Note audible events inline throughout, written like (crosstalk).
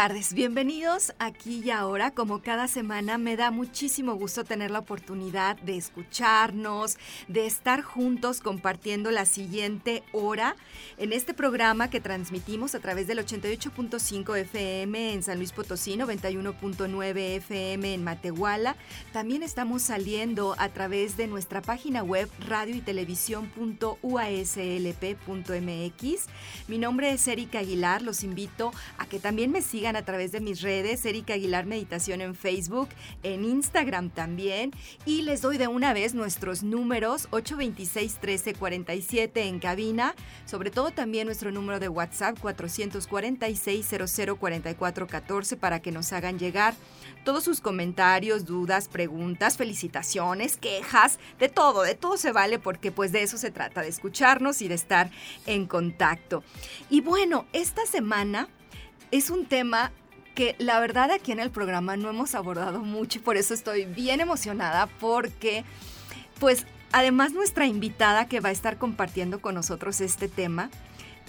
Tardes, bienvenidos aquí y ahora. Como cada semana me da muchísimo gusto tener la oportunidad de escucharnos, de estar juntos compartiendo la siguiente hora en este programa que transmitimos a través del 88.5 FM en San Luis Potosí, 91.9 FM en Matehuala. También estamos saliendo a través de nuestra página web radio y televisión.uaslp.mx. Mi nombre es Erika Aguilar, los invito a que también me sigan a través de mis redes, Erika Aguilar Meditación en Facebook, en Instagram también. Y les doy de una vez nuestros números 826 1347 en cabina, sobre todo también nuestro número de WhatsApp 446 0044 14 para que nos hagan llegar todos sus comentarios, dudas, preguntas, felicitaciones, quejas, de todo, de todo se vale porque pues de eso se trata, de escucharnos y de estar en contacto. Y bueno, esta semana es un tema que la verdad aquí en el programa no hemos abordado mucho y por eso estoy bien emocionada porque pues además nuestra invitada que va a estar compartiendo con nosotros este tema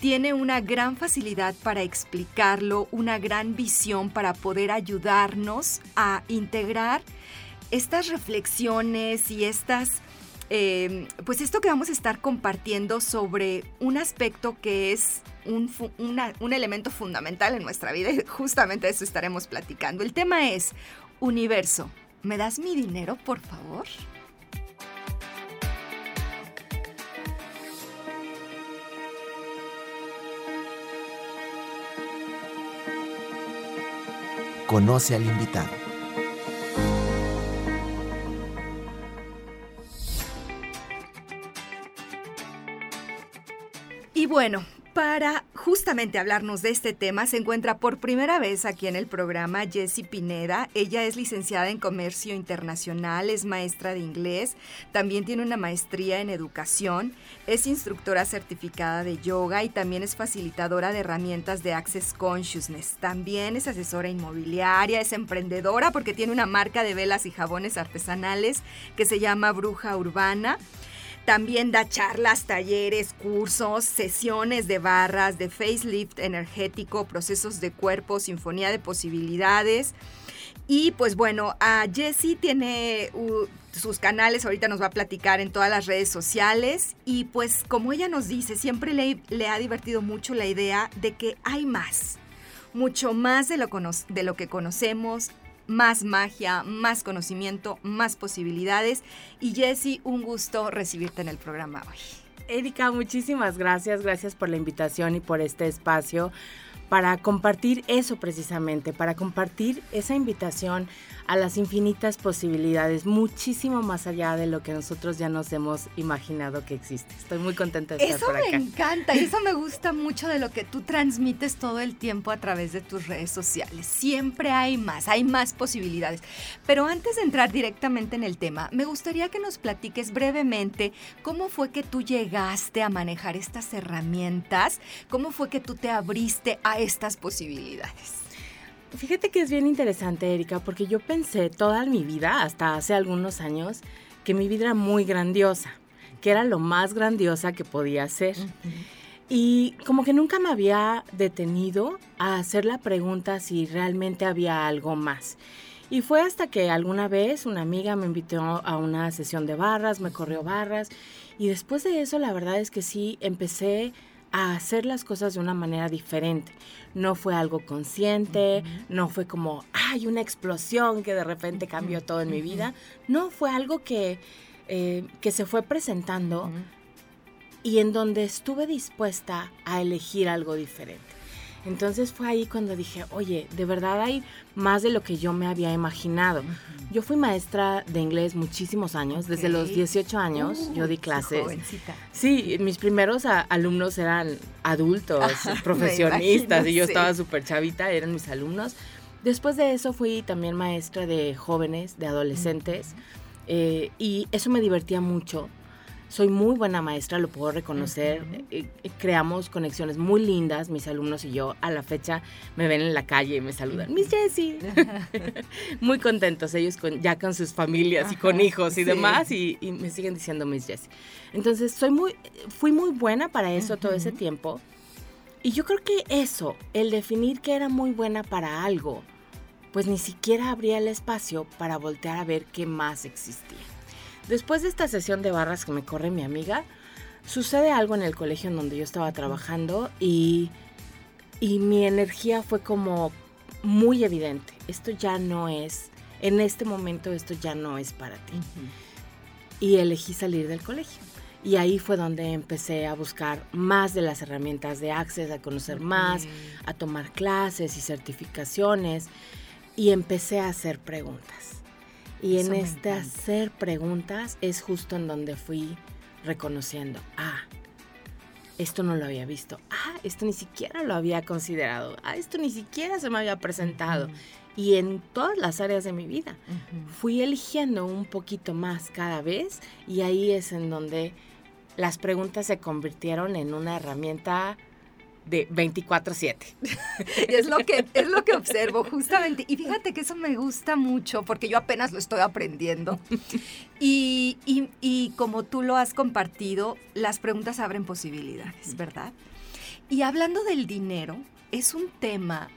tiene una gran facilidad para explicarlo, una gran visión para poder ayudarnos a integrar estas reflexiones y estas, eh, pues esto que vamos a estar compartiendo sobre un aspecto que es un, elemento fundamental en nuestra vida y justamente de eso estaremos platicando. El tema es, universo, ¿me das mi dinero, por favor? Conoce al invitado. Bueno, para justamente hablarnos de este tema se encuentra por primera vez aquí en el programa Jessie Pineda. Ella es licenciada en Comercio Internacional, es maestra de inglés, también tiene una maestría en educación, es instructora certificada de yoga y también es facilitadora de herramientas de Access Consciousness. También es asesora inmobiliaria, es emprendedora porque tiene una marca de velas y jabones artesanales que se llama Bruja Urbana. También da charlas, talleres, cursos, sesiones de barras, de facelift energético, procesos de cuerpo, sinfonía de posibilidades. Y pues bueno, a Jessie tiene sus canales, ahorita nos va a platicar en todas las redes sociales. Y pues como ella nos dice, siempre le, le ha divertido mucho la idea de que hay más mucho más de lo, de lo, que conocemos, más magia, más conocimiento, más posibilidades. Y Jessie, un gusto recibirte en el programa hoy. Erika, muchísimas gracias, gracias por la invitación y por este espacio para compartir eso precisamente, para compartir esa invitación a las infinitas posibilidades, muchísimo más allá de lo que nosotros ya nos hemos imaginado que existe. Estoy muy contenta de estar por acá. Eso me encanta, y eso me gusta mucho de lo que tú transmites todo el tiempo a través de tus redes sociales. Siempre hay más, hay más posibilidades. Pero antes de entrar directamente en el tema, me gustaría que nos platiques brevemente cómo fue que tú llegaste a manejar estas herramientas, cómo fue que tú te abriste a estas posibilidades. Fíjate que es bien interesante, Erika, porque yo pensé toda mi vida, hasta hace algunos años, que mi vida era muy grandiosa, que era lo más grandiosa que podía ser. Y como que nunca me había detenido a hacer la pregunta si realmente había algo más. Y fue hasta que alguna vez una amiga me invitó a una sesión de barras, me corrió barras, y después de eso la verdad es que sí empecé a hacer las cosas de una manera diferente. No fue algo consciente, no fue como, hay una explosión que de repente cambió todo en mi vida. No, fue algo que, eh, que se fue presentando y en donde estuve dispuesta a elegir algo diferente. Entonces fue ahí cuando dije, oye, de verdad hay más de lo que yo me había imaginado. Yo fui maestra de inglés muchísimos años, desde los 18 años yo di clases. Sí, mis primeros alumnos eran adultos, (laughs) profesionistas, y yo estaba súper chavita, eran mis alumnos. Después de eso fui también maestra de jóvenes, de adolescentes, eh, y eso me divertía mucho soy muy buena maestra, lo puedo reconocer. Eh, eh, creamos conexiones muy lindas, mis alumnos y yo. A la fecha me ven en la calle y me saludan. Miss Jessie. (laughs) muy contentos ellos con, ya con sus familias y con hijos y demás y, me siguen diciendo Miss Jessie. Entonces, soy muy, fui muy buena para eso todo ese tiempo. Y yo creo que eso, el definir que era muy buena para algo, pues ni siquiera habría el espacio para voltear a ver qué más existía. Después de esta sesión de barras que me corre mi amiga, sucede algo en el colegio en donde yo estaba trabajando y, y mi energía fue como muy evidente. Esto ya no es, en este momento esto ya no es para ti. Y elegí salir del colegio. Y ahí fue donde empecé a buscar más de las herramientas de Access, a conocer más, a tomar clases y certificaciones. Y empecé a hacer preguntas. Y en este hacer preguntas es justo en donde fui reconociendo, ah, esto no lo había visto, ah, esto ni siquiera lo había considerado, ah, esto ni siquiera se me había presentado. Y en todas las áreas de mi vida fui eligiendo un poquito más cada vez y ahí es en donde las preguntas se convirtieron en una herramienta de 24/7. (laughs) es lo que es lo que observo justamente y fíjate que eso me gusta mucho porque yo apenas lo estoy aprendiendo. Y, y como tú lo has compartido, las preguntas abren posibilidades, ¿verdad? Y hablando del dinero, es un tema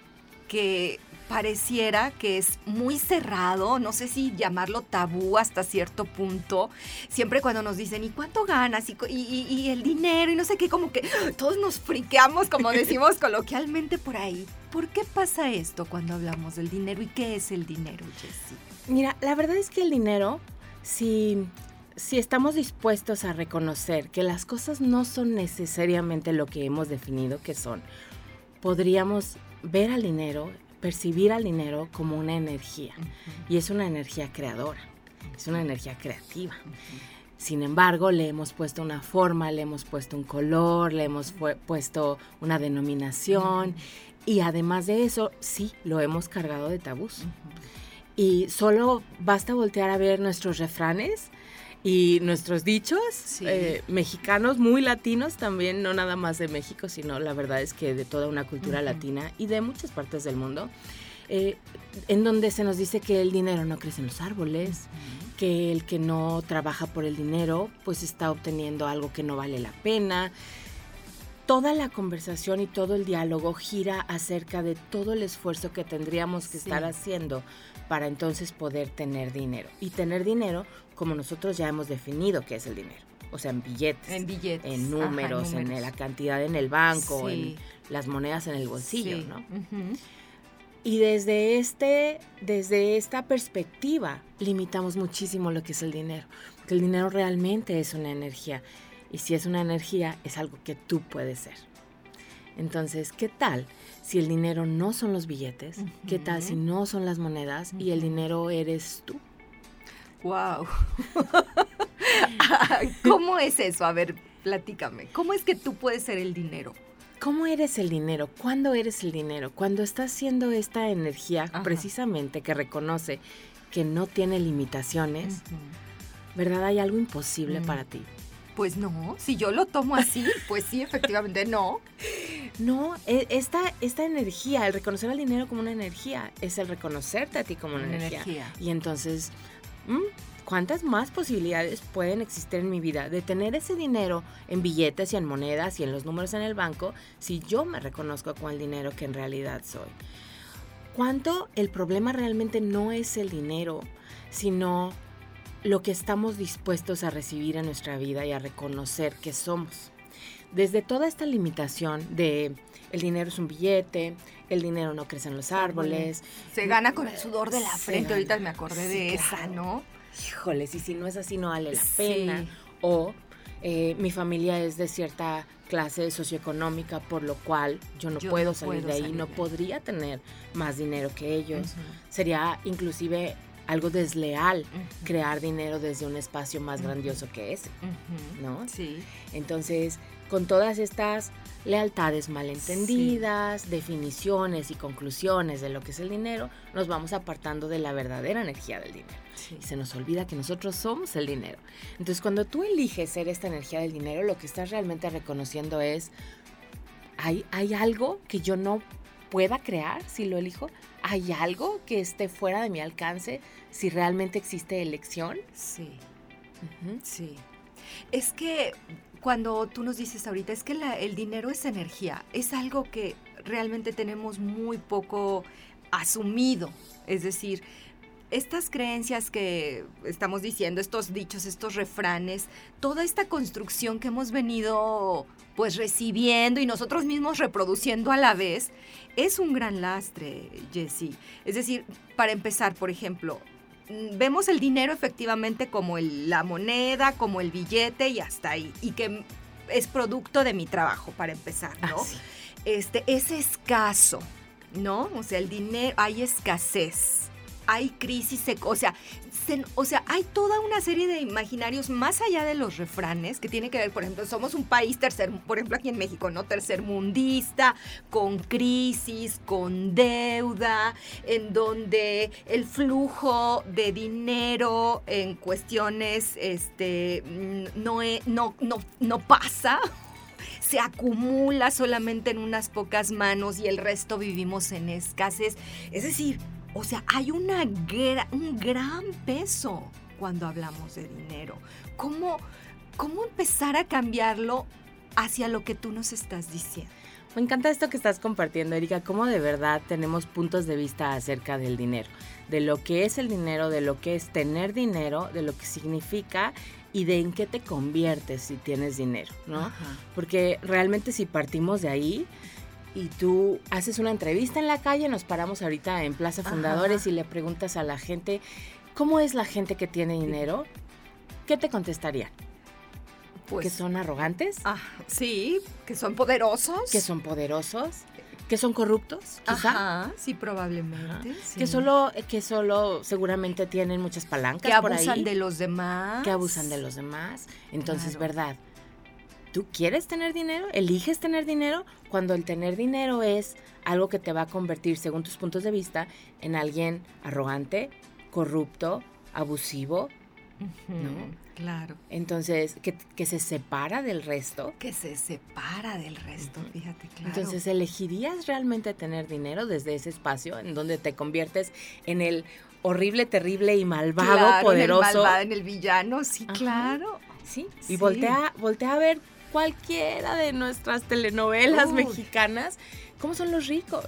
que pareciera que es muy cerrado, no sé si llamarlo tabú hasta cierto punto, siempre cuando nos dicen, ¿y cuánto ganas? Y, el dinero, y no sé qué, como que todos nos friqueamos, como (laughs) decimos coloquialmente por ahí. ¿Por qué pasa esto cuando hablamos del dinero y qué es el dinero, Jessie? Mira, la verdad es que el dinero, si, si estamos dispuestos a reconocer que las cosas no son necesariamente lo que hemos definido que son, podríamos ver al dinero percibir al dinero como una energía y es una energía creadora, es una energía creativa. Sin embargo, le hemos puesto una forma, le hemos puesto un color, le hemos puesto una denominación y además de eso, sí, lo hemos cargado de tabús. Y solo basta voltear a ver nuestros refranes y nuestros dichos eh, mexicanos muy latinos también, no nada más de México, sino la verdad es que de toda una cultura latina y de muchas partes del mundo, eh, en donde se nos dice que el dinero no crece en los árboles, que el que no trabaja por el dinero pues está obteniendo algo que no vale la pena. Toda la conversación y todo el diálogo gira acerca de todo el esfuerzo que tendríamos que estar haciendo para entonces poder tener dinero. Y tener dinero como nosotros ya hemos definido qué es el dinero. O sea, en billetes. En billetes. En números, en la cantidad en el banco, en las monedas en el bolsillo, ¿no? Y desde, este, desde esta perspectiva limitamos muchísimo lo que es el dinero. Porque el dinero realmente es una energía. Y si es una energía, es algo que tú puedes ser. Entonces, ¿qué tal si el dinero no son los billetes? ¿Qué tal si no son las monedas y el dinero eres tú? ¡Wow! (laughs) ¿Cómo es eso? A ver, platícame. ¿Cómo es que tú puedes ser el dinero? ¿Cómo eres el dinero? ¿Cuándo eres el dinero? Cuando estás siendo esta energía precisamente que reconoce que no tiene limitaciones, ¿verdad? Hay algo imposible mm. para ti. Pues no, si yo lo tomo así, pues sí, efectivamente no. (laughs) No, e, esta, esta energía, el reconocer al dinero como una energía, es el reconocerte a ti como una, energía. Y entonces Mm, ¿cuántas más posibilidades pueden existir en mi vida de tener ese dinero en billetes y en monedas y en los números en el banco si yo me reconozco con el dinero que en realidad soy? ¿Cuánto el problema realmente no es el dinero, sino lo que estamos dispuestos a recibir en nuestra vida y a reconocer que somos? Desde toda esta limitación de el dinero es un billete, el dinero no crece en los árboles. Se gana con el sudor de la frente, ahorita me acordé de esa, ¿no? Híjoles, y si no es así no vale la pena. O eh, mi familia es de cierta clase socioeconómica, por lo cual yo no puedo salir de ahí, no podría tener más dinero que ellos. Sería inclusive algo desleal crear dinero desde un espacio más grandioso que ese, ¿no? Sí. Entonces, con todas estas lealtades malentendidas, definiciones y conclusiones de lo que es el dinero, nos vamos apartando de la verdadera energía del dinero. Y se nos olvida que nosotros somos el dinero. Entonces, cuando tú eliges ser esta energía del dinero, lo que estás realmente reconociendo es, ¿hay, hay algo que yo no pueda crear si lo elijo? ¿Hay algo que esté fuera de mi alcance si realmente existe elección? Sí. Sí. Es que cuando tú nos dices ahorita, es que el dinero es energía, es algo que realmente tenemos muy poco asumido. Es decir, estas creencias que estamos diciendo, estos dichos, estos refranes, toda esta construcción que hemos venido pues recibiendo y nosotros mismos reproduciendo a la vez, es un gran lastre, Jessie. Es decir, para empezar, por ejemplo, vemos el dinero efectivamente como la moneda, como el billete y hasta ahí. Y que es producto de mi trabajo, para empezar, ¿no? Ah, este, es escaso, ¿no? O sea, el dinero, hay escasez, hay crisis, o sea, o sea, hay toda una serie de imaginarios más allá de los refranes que tiene que ver, por ejemplo, somos un país tercer, por ejemplo, aquí en México, ¿no? Tercermundista, con crisis, con deuda, en donde el flujo de dinero en cuestiones este, no, no, no, no pasa, (laughs) se acumula solamente en unas pocas manos y el resto vivimos en escasez. Es decir, o sea, hay una un gran peso cuando hablamos de dinero. ¿Cómo, ¿Cómo empezar a cambiarlo hacia lo que tú nos estás diciendo? Me encanta esto que estás compartiendo, Erika, cómo de verdad tenemos puntos de vista acerca del dinero, de lo que es el dinero, de lo que es tener dinero, de lo que significa y de en qué te conviertes si tienes dinero, ¿no? Porque realmente si partimos de ahí, y tú haces una entrevista en la calle, nos paramos ahorita en Plaza Fundadores y le preguntas a la gente, ¿cómo es la gente que tiene dinero? ¿Qué te contestarían? Pues, ¿Que son arrogantes? Ah, sí, que son poderosos. ¿Que son poderosos? ¿Que son corruptos? Quizá. sí, probablemente. Que solo, que solo seguramente tienen muchas palancas. Que abusan de los demás. Que abusan de los demás. Entonces, ¿verdad? ¿Tú quieres tener dinero? ¿Eliges tener dinero? Cuando el tener dinero es algo que te va a convertir, según tus puntos de vista, en alguien arrogante, corrupto, abusivo, ¿no? Claro. Entonces, que, se separa del resto. Que se separa del resto, fíjate, claro. Entonces, ¿elegirías realmente tener dinero desde ese espacio en donde te conviertes en el horrible, terrible y malvado, poderoso? En el malvado, en el villano, sí, claro. Sí, y Voltea, voltea a ver cualquiera de nuestras telenovelas mexicanas, ¿cómo son los ricos?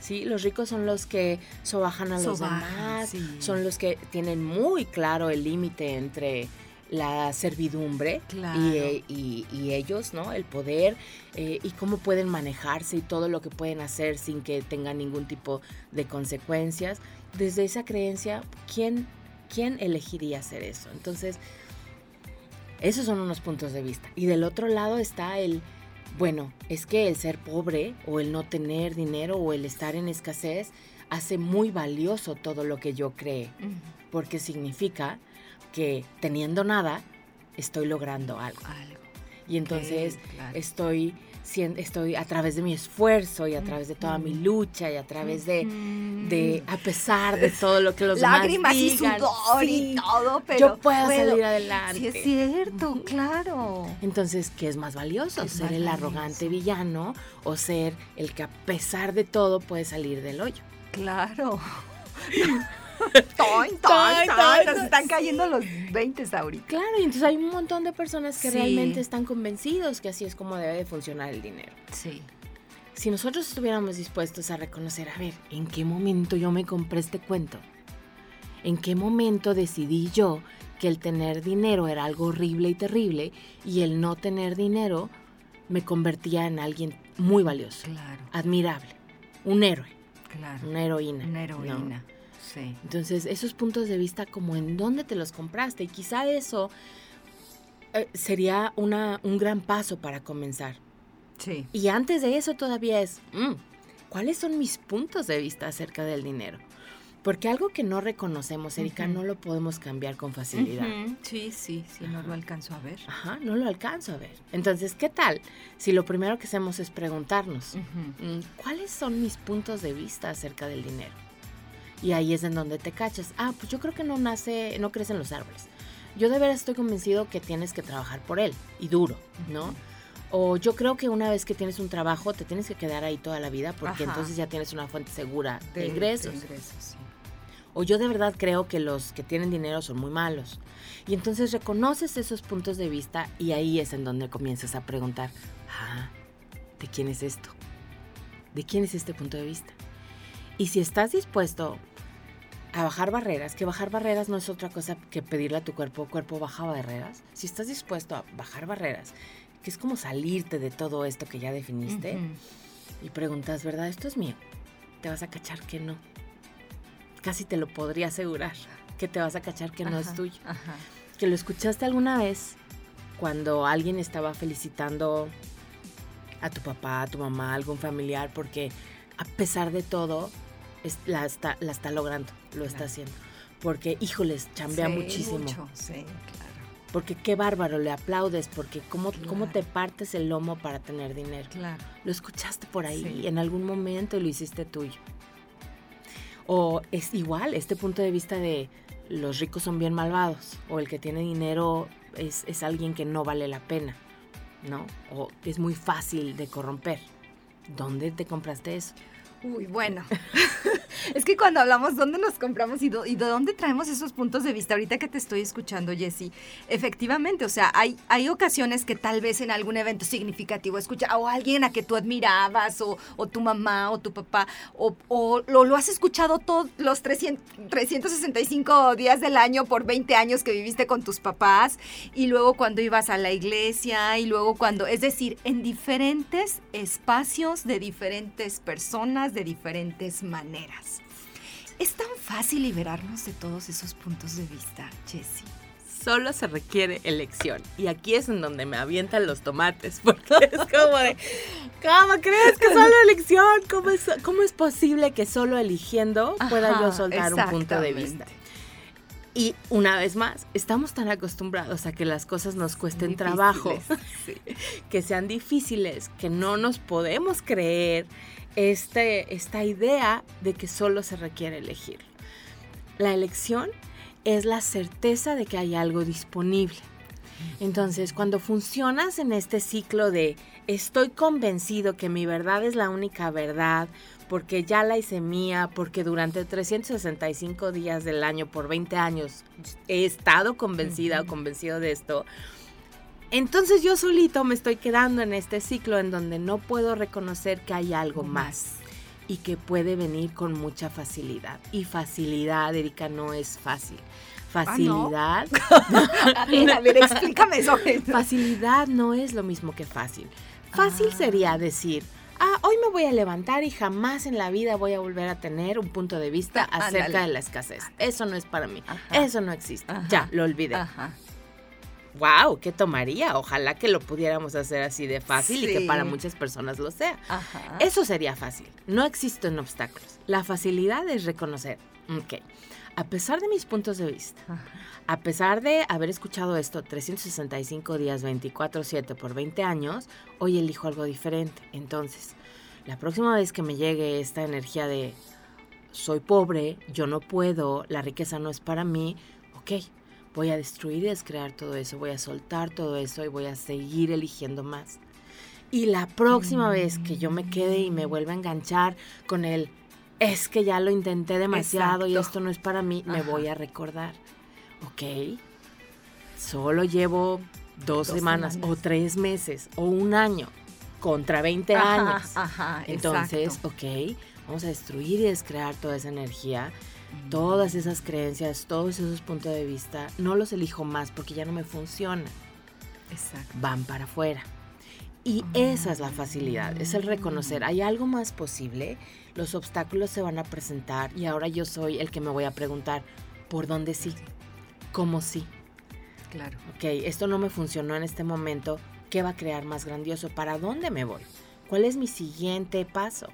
Sí, los ricos son los que sobajan a los demás, son los que tienen muy claro el límite entre la servidumbre y, ellos, ¿no? El poder eh, y cómo pueden manejarse y todo lo que pueden hacer sin que tengan ningún tipo de consecuencias. Desde esa creencia, ¿quién, quién elegiría hacer eso? Entonces, esos son unos puntos de vista. Y del otro lado está el, bueno, es que el ser pobre o el no tener dinero o el estar en escasez hace muy valioso todo lo que yo cree, porque significa que teniendo nada, estoy logrando algo. Y entonces estoy estoy a través de mi esfuerzo y a través de toda mi lucha y a través de, de a pesar de todo lo que los Lágrimas demás digan, y sudor y todo, pero yo puedo, salir adelante. Sí, es cierto, claro. Entonces, ¿qué es más valioso? ¿Ser el arrogante villano o ser el que a pesar de todo puede salir del hoyo? Claro. (laughs) (laughs) toin, toin, toin, Nos están cayendo los 20 ahorita. Claro, y entonces hay un montón de personas que realmente están convencidos que así es como debe de funcionar el dinero. Sí. Si nosotros estuviéramos dispuestos a reconocer, a ver, ¿en qué momento yo me compré este cuento? ¿En qué momento decidí yo que el tener dinero era algo horrible y terrible y el no tener dinero me convertía en alguien muy valioso, claro. admirable, un héroe, claro. una heroína. Una heroína. Entonces, esos puntos de vista, como en dónde te los compraste, y quizá eso eh, sería una, un gran paso para comenzar. Sí. Y antes de eso todavía es, mm, ¿cuáles son mis puntos de vista acerca del dinero? Porque algo que no reconocemos, Erika, no lo podemos cambiar con facilidad. Sí, sí, sí, no lo alcanzo a ver. Ajá, no lo alcanzo a ver. Entonces, ¿qué tal si lo primero que hacemos es preguntarnos, mm, ¿cuáles son mis puntos de vista acerca del dinero? Y ahí es en donde te cachas. Ah, pues yo creo que no nace, no crece en los árboles. Yo de veras estoy convencido que tienes que trabajar por él y duro, ¿no? O yo creo que una vez que tienes un trabajo te tienes que quedar ahí toda la vida porque Ajá. entonces ya tienes una fuente segura de, De- ingresos. de ingresos, sí. O yo de verdad creo que los que tienen dinero son muy malos. Y entonces reconoces esos puntos de vista y ahí es en donde comienzas a preguntar, ah, ¿de quién es esto? ¿De quién es este punto de vista? Y si estás dispuesto a bajar barreras, que bajar barreras no es otra cosa que pedirle a tu cuerpo, cuerpo baja barreras, si estás dispuesto a bajar barreras, que es como salirte de todo esto que ya definiste, Ujú. y preguntas, ¿verdad? ¿Esto es mío? Te vas a cachar que no. Casi te lo podría asegurar, que te vas a cachar que no es tuyo. Ajá. Que lo escuchaste alguna vez cuando alguien estaba felicitando a tu papá, a tu mamá, a algún familiar, porque a pesar de todo, es- la, está, la está logrando, lo está haciendo. Porque, híjoles, chambea Sí, muchísimo. mucho, sí, claro. Porque qué bárbaro, le aplaudes, porque cómo, cómo te partes el lomo para tener dinero. Claro. Lo escuchaste por ahí Sí. en algún momento y lo hiciste tuyo. O es igual este punto de vista de los ricos son bien malvados o el que tiene dinero es, es alguien que no vale la pena, ¿no? O es muy fácil de corromper. ¿Dónde te compraste eso? Uy, bueno. (laughs) es que cuando hablamos dónde nos compramos y, y de dónde traemos esos puntos de vista, ahorita que te estoy escuchando, Jessy, efectivamente, o sea, hay, hay ocasiones que tal vez en algún evento significativo escucha o alguien a que tú admirabas, o, tu mamá, o tu papá, o, o lo, lo has escuchado todos los 300 365 días del año por 20 años que viviste con tus papás, y luego cuando ibas a la iglesia, y luego cuando, es decir, en diferentes espacios de diferentes personas, de diferentes maneras. ¿Es tan fácil liberarnos de todos esos puntos de vista, Jessie? Solo se requiere elección. Y aquí es en donde me avientan los tomates, (laughs) porque es como de, ¿cómo crees que solo elección? ¿Cómo es, cómo es posible que solo eligiendo pueda yo Ajá, soltar un punto de vista? Y una vez más, estamos tan acostumbrados a que las cosas nos cuesten trabajo, Difíciles, (laughs) sí. que sean difíciles, que no nos podemos creer este, esta idea de que solo se requiere elegir. La elección es la certeza de que hay algo disponible. Entonces, cuando funcionas en este ciclo de estoy convencido que mi verdad es la única verdad, porque ya la hice mía, porque durante 365 días del año por 20 años he estado convencida o convencido de esto, entonces yo solito me estoy quedando en este ciclo en donde no puedo reconocer que hay algo más y que puede venir con mucha facilidad. Y facilidad, Erika, no es fácil. Facilidad, (laughs) A ver, a ver, explícame eso. facilidad no es lo mismo que fácil. Fácil Ah. sería decir, ah, hoy me voy a levantar y jamás en la vida voy a volver a tener un punto de vista Ah, acerca de la escasez. Eso no es para mí. Ajá. Eso no existe. Ajá. Ya, lo olvidé. Ajá. Wow, ¿qué tomaría? Ojalá que lo pudiéramos hacer así de fácil y que para muchas personas lo sea. Ajá. Eso sería fácil. No existen obstáculos. La facilidad es reconocer, ok, a pesar de mis puntos de vista, a pesar de haber escuchado esto 365 días, 24/7 por 20 años, hoy elijo algo diferente. Entonces, la próxima vez que me llegue esta energía de soy pobre, yo no puedo, la riqueza no es para mí, ok, voy a destruir y descrear todo eso, voy a soltar todo eso y voy a seguir eligiendo más. Y la próxima vez que yo me quede y me vuelva a enganchar con el es que ya lo intenté demasiado y esto no es para mí, me voy a recordar. Ok, solo llevo dos, Dos semanas, semanas. o tres meses o un año contra 20 Ajá, años. Ajá, Entonces, exacto. ok, vamos a destruir y descrear toda esa energía, todas esas creencias, todos esos puntos de vista. No los elijo más porque ya no me funcionan. Exacto. Van para afuera. Y esa es la facilidad, es el reconocer, hay algo más posible, los obstáculos se van a presentar y ahora yo soy el que me voy a preguntar, ¿por dónde sí? ¿Cómo sí? Claro. Ok, esto no me funcionó en este momento. ¿Qué va a crear más grandioso? ¿Para dónde me voy? ¿Cuál es mi siguiente paso?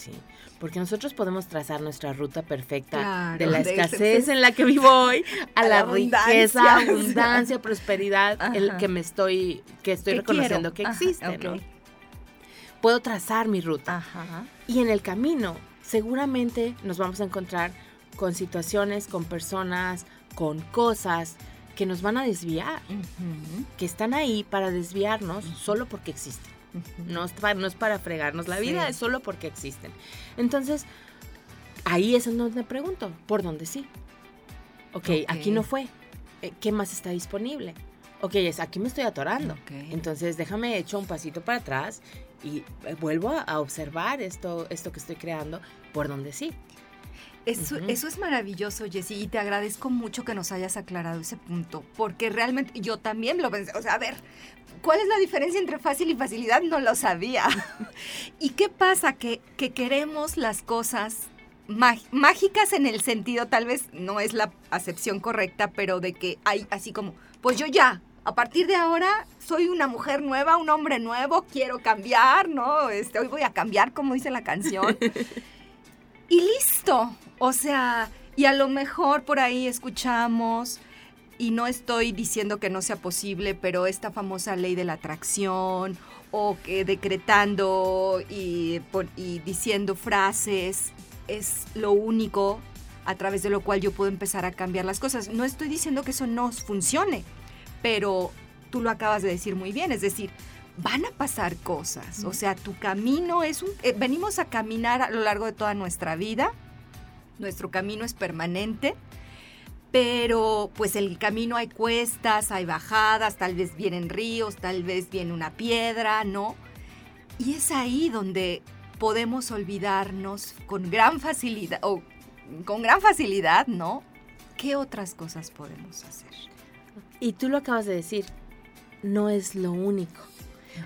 Sí, porque nosotros podemos trazar nuestra ruta perfecta Claro, de la (laughs) de- escasez en la que vivo hoy a, A la, la riqueza, (laughs) abundancia, prosperidad, el Ajá. que me estoy, que estoy ¿Qué reconociendo quiero? que Ajá, existe. ¿no? Puedo trazar mi ruta. Ajá. Y en el camino, seguramente nos vamos a encontrar con situaciones, con personas, con cosas que nos van a desviar, que están ahí para desviarnos solo porque existen. No es para, no es para fregarnos la Sí. vida, es solo porque existen. Entonces, ahí es donde me pregunto, ¿por dónde sí? Ok, Ok. aquí no fue. Eh, ¿Qué más está disponible? Ok, es aquí me estoy atorando. Entonces, déjame echo un pasito para atrás y eh, vuelvo a, a observar esto, esto que estoy creando, por donde sí. Eso, eso es maravilloso, Jessy, y te agradezco mucho que nos hayas aclarado ese punto, porque realmente yo también lo pensé. O sea, a ver, ¿cuál es la diferencia entre fácil y facilidad? No lo sabía. (laughs) ¿Y qué pasa? Que, que queremos las cosas mágicas en el sentido, tal vez no es la acepción correcta, pero de que hay así como, pues yo ya. A partir de ahora soy una mujer nueva, un hombre nuevo, quiero cambiar, ¿no? Este, hoy voy a cambiar, como dice la canción. (laughs) y listo. O sea, y a lo mejor por ahí escuchamos, y no estoy diciendo que no sea posible, pero esta famosa ley de la atracción, o que decretando y, pon- y diciendo frases, es lo único a través de lo cual yo puedo empezar a cambiar las cosas. No estoy diciendo que eso no funcione, pero tú lo acabas de decir muy bien, es decir, van a pasar cosas. O sea, tu camino es un... eh, venimos a caminar a lo largo de toda nuestra vida. Nuestro camino es permanente. Pero pues el camino hay cuestas, hay bajadas, tal vez vienen ríos, tal vez viene una piedra, ¿no? Y es ahí donde podemos olvidarnos con gran facilidad, o con gran facilidad, ¿no? ¿Qué otras cosas podemos hacer? Y tú lo acabas de decir, no es lo único.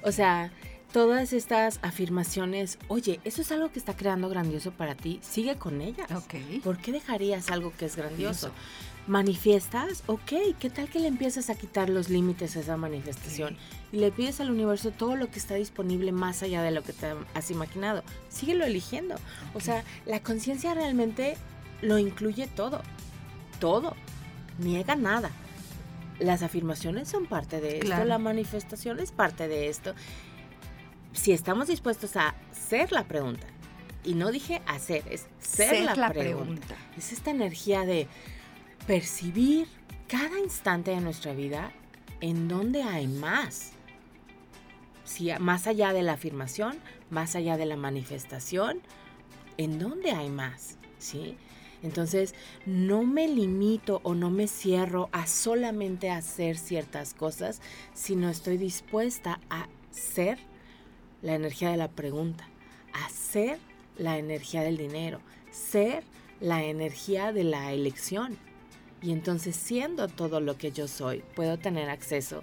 O sea, todas estas afirmaciones, oye, eso es algo que está creando grandioso para ti, sigue con ellas. Ok. ¿Por qué dejarías algo que es grandioso? ¿Manifiestas? Ok, ¿qué tal que le empiezas a quitar los límites a esa manifestación? Y le pides al universo todo lo que está disponible más allá de lo que te has imaginado. Síguelo eligiendo. O sea, la conciencia realmente lo incluye todo. Todo. Niega nada. Las afirmaciones son parte de esto, Claro. la manifestación es parte de esto. Si estamos dispuestos a ser la pregunta, y no dije hacer, es ser, la, pregunta. Es esta energía de percibir cada instante de nuestra vida en donde hay más. Si, más allá de la afirmación, más allá de la manifestación, en donde hay más, ¿sí? Entonces, no me limito o no me cierro a solamente hacer ciertas cosas, sino estoy dispuesta a ser la energía de la pregunta, a ser la energía del dinero, ser la energía de la elección. Y entonces, siendo todo lo que yo soy, puedo tener acceso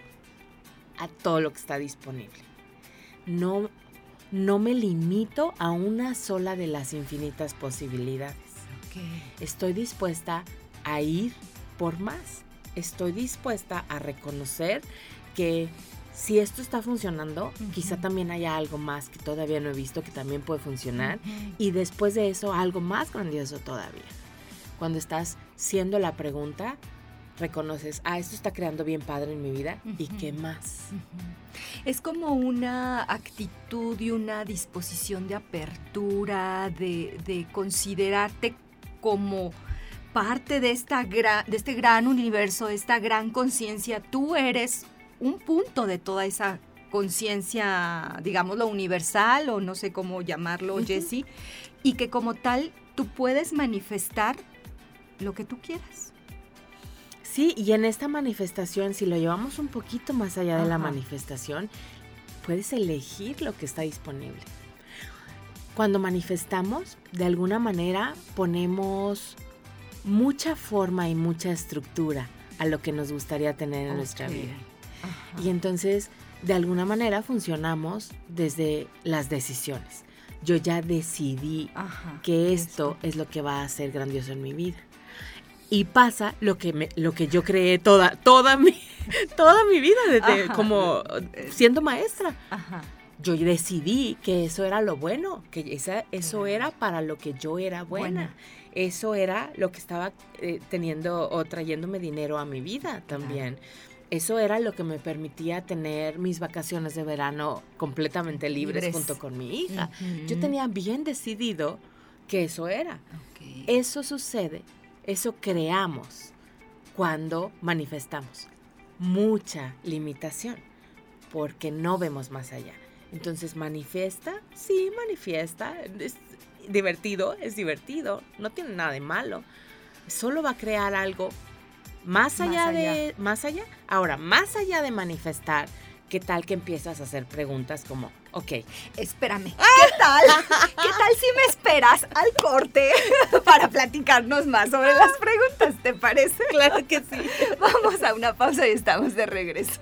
a todo lo que está disponible. No, no me limito a una sola de las infinitas posibilidades. Estoy dispuesta a ir por más. Estoy dispuesta a reconocer que si esto está funcionando, quizá también haya algo más que todavía no he visto que también puede funcionar. Y después de eso, algo más grandioso todavía. Cuando estás siendo la pregunta, reconoces, ah, esto está creando bien padre en mi vida. ¿Y qué más? Es como una actitud y una disposición de apertura, de, de considerarte como parte de, esta gra- de este gran universo, de esta gran conciencia. Tú eres un punto de toda esa conciencia, digámoslo, universal o no sé cómo llamarlo, Ujú. Jessie, y que como tal tú puedes manifestar lo que tú quieras. Sí, y en esta manifestación, si lo llevamos un poquito más allá de la manifestación, puedes elegir lo que está disponible. Cuando manifestamos, de alguna manera ponemos mucha forma y mucha estructura a lo que nos gustaría tener en nuestra vida. Ajá. Y entonces, de alguna manera, funcionamos desde las decisiones. Yo ya decidí Ajá. que esto es lo que va a ser grandioso en mi vida. Y pasa lo que, me, lo que yo creé toda, toda, mi, (laughs) toda mi vida, desde como siendo maestra. Yo decidí que eso era lo bueno, que esa, eso era para lo que yo era buena. Eso era lo que estaba eh, teniendo o trayéndome dinero a mi vida también eso era lo que me permitía tener mis vacaciones de verano completamente libres, junto con mi hija. Yo tenía bien decidido que eso era. Eso sucede, eso creamos cuando manifestamos mucha limitación, porque no vemos más allá. Entonces, manifiesta, sí, manifiesta, es divertido, es divertido, no tiene nada de malo. Solo va a crear algo más allá, de, más allá, ahora, más allá de manifestar, ¿qué tal que empiezas a hacer preguntas como, ok, espérame, (laughs) ¿qué tal? ¿Qué tal si me esperas al corte (laughs) para platicarnos más sobre las preguntas? ¿Te parece? Claro que sí. (laughs) Vamos a una pausa y estamos de regreso.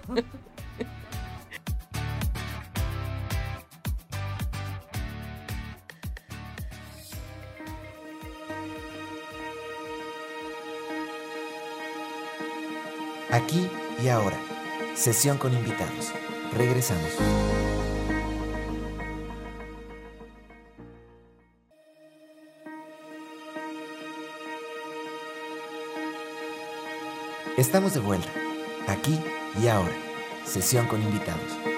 Aquí y ahora. Sesión con invitados. Regresamos. Estamos de vuelta. Aquí y ahora. Sesión con invitados.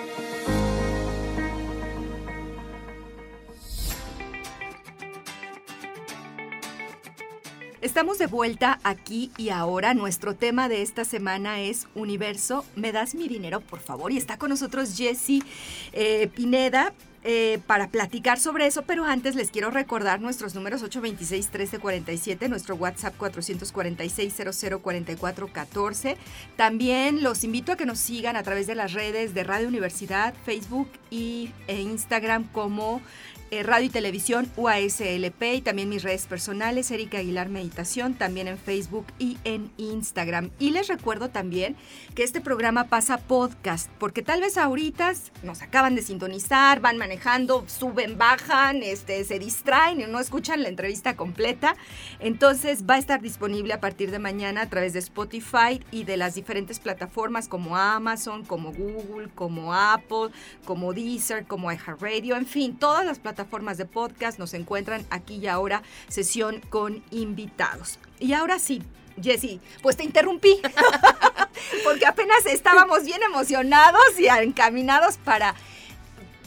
Estamos de vuelta aquí y ahora. Nuestro tema de esta semana es Universo, ¿me das mi dinero, por favor? Y está con nosotros Jessie eh, Pineda. Eh, para platicar sobre eso, pero antes les quiero recordar nuestros números 826-1347, nuestro WhatsApp 446-004414. También los invito a que nos sigan a través de las redes de Radio Universidad, Facebook y, e Instagram como eh, radio y televisión UASLP y también mis redes personales, Erika Aguilar Meditación, también en Facebook y en Instagram. Y les recuerdo también que este programa pasa podcast, porque tal vez ahorita nos acaban de sintonizar, van manejando, suben, bajan, este, se distraen y no escuchan la entrevista completa. Entonces va a estar disponible a partir de mañana a través de Spotify y de las diferentes plataformas como Amazon, como Google, como Apple, como Deezer, como iHeartRadio, en fin, todas las plataformas formas de podcast. Nos encuentran aquí y ahora, sesión con invitados. Y ahora sí, Jessy, pues te interrumpí, (laughs) porque apenas estábamos bien emocionados y encaminados para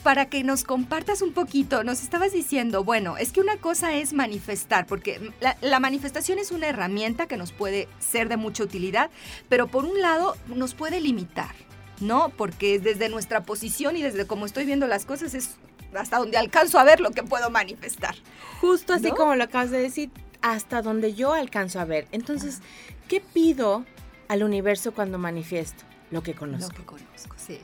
para que nos compartas un poquito, nos estabas diciendo, bueno, es que una cosa es manifestar, porque la, la, manifestación es una herramienta que nos puede ser de mucha utilidad, pero por un lado nos puede limitar, ¿no? Porque desde nuestra posición y desde cómo estoy viendo las cosas es hasta donde alcanzo a ver lo que puedo manifestar. Justo así como lo acabas de decir, hasta donde yo alcanzo a ver. Entonces, ¿qué pido al universo cuando manifiesto? Lo que conozco. Lo que conozco, sí.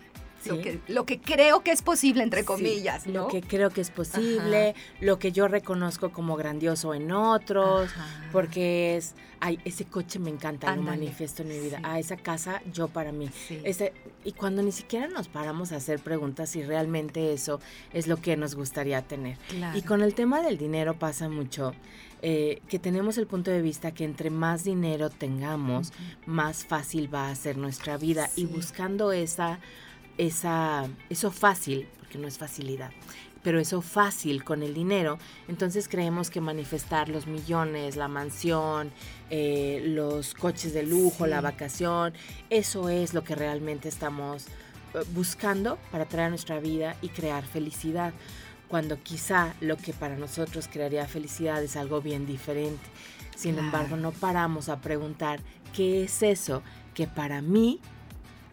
Lo, que, creo que es posible, entre comillas. Lo que creo que es posible, lo que yo reconozco como grandioso en otros, porque es, ay, ese coche me encanta, lo manifiesto en mi vida. Ah, esa casa, yo para mí. Ese, y cuando ni siquiera nos paramos a hacer preguntas si realmente eso es lo que nos gustaría tener. Y con el tema del dinero pasa mucho. Eh, que tenemos el punto de vista que entre más dinero tengamos, más fácil va a ser nuestra vida. Y buscando esa esa, eso fácil, porque no es facilidad, pero eso fácil con el dinero, entonces creemos que manifestar los millones, la mansión, eh, los coches de lujo, la vacación, eso es lo que realmente estamos eh, buscando para traer a nuestra vida y crear felicidad, cuando quizá lo que para nosotros crearía felicidad es algo bien diferente. Sin embargo, no paramos a preguntar qué es eso que para mí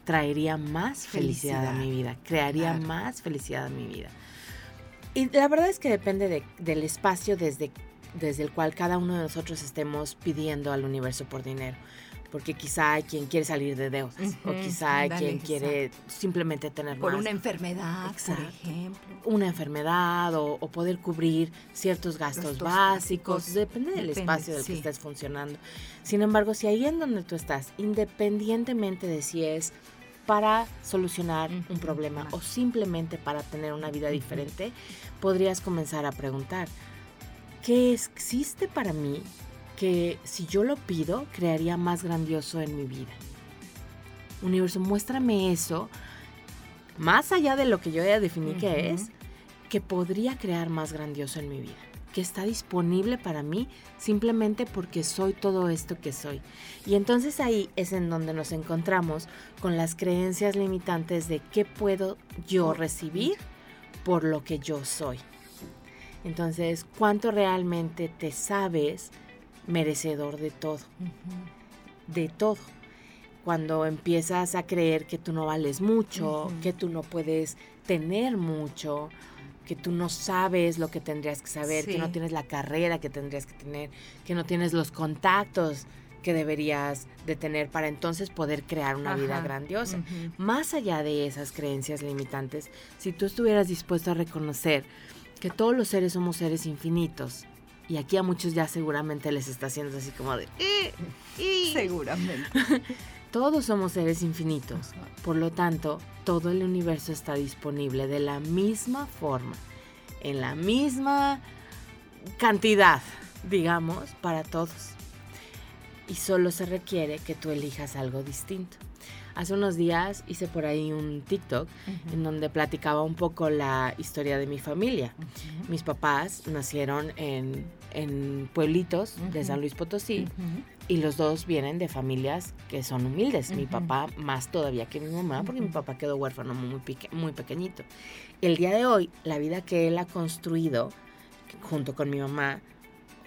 traería más felicidad, a mi vida, crearía más felicidad a mi vida. Y la verdad es que depende del espacio desde, desde el cual cada uno de nosotros estemos pidiendo al universo por dinero. Porque quizá hay quien quiere salir de deudas, o quizá hay quien quiere simplemente tener por una enfermedad, por ejemplo. Una enfermedad o, poder cubrir ciertos gastos, básicos, depende del espacio del que estés funcionando. Sin embargo, si ahí en donde tú estás, independientemente de si es para solucionar un problema o simplemente para tener una vida diferente, podrías comenzar a preguntar, ¿qué existe para mí que si yo lo pido, crearía más grandioso en mi vida. Universo, muéstrame eso, más allá de lo que yo ya definí que es, que podría crear más grandioso en mi vida, que está disponible para mí simplemente porque soy todo esto que soy. Y entonces ahí es en donde nos encontramos con las creencias limitantes de qué puedo yo recibir por lo que yo soy. Entonces, ¿cuánto realmente te sabes merecedor de todo? De todo. Cuando empiezas a creer que tú no vales mucho, que tú no puedes tener mucho, que tú no sabes lo que tendrías que saber, que no tienes la carrera que tendrías que tener, que no tienes los contactos que deberías de tener para entonces poder crear una vida grandiosa. Más allá de esas creencias limitantes, si tú estuvieras dispuesto a reconocer que todos los seres somos seres infinitos, y aquí a muchos ya seguramente les está haciendo así como de... Seguramente. (laughs) todos somos seres infinitos, por lo tanto, todo el universo está disponible de la misma forma, en la misma cantidad, digamos, para todos. Y solo se requiere que tú elijas algo distinto. Hace unos días hice por ahí un TikTok en donde platicaba un poco la historia de mi familia. Mis papás nacieron en, pueblitos de San Luis Potosí y los dos vienen de familias que son humildes. Mi papá más todavía que mi mamá, porque mi papá quedó huérfano muy, muy pequeñito. El día de hoy, la vida que él ha construido junto con mi mamá,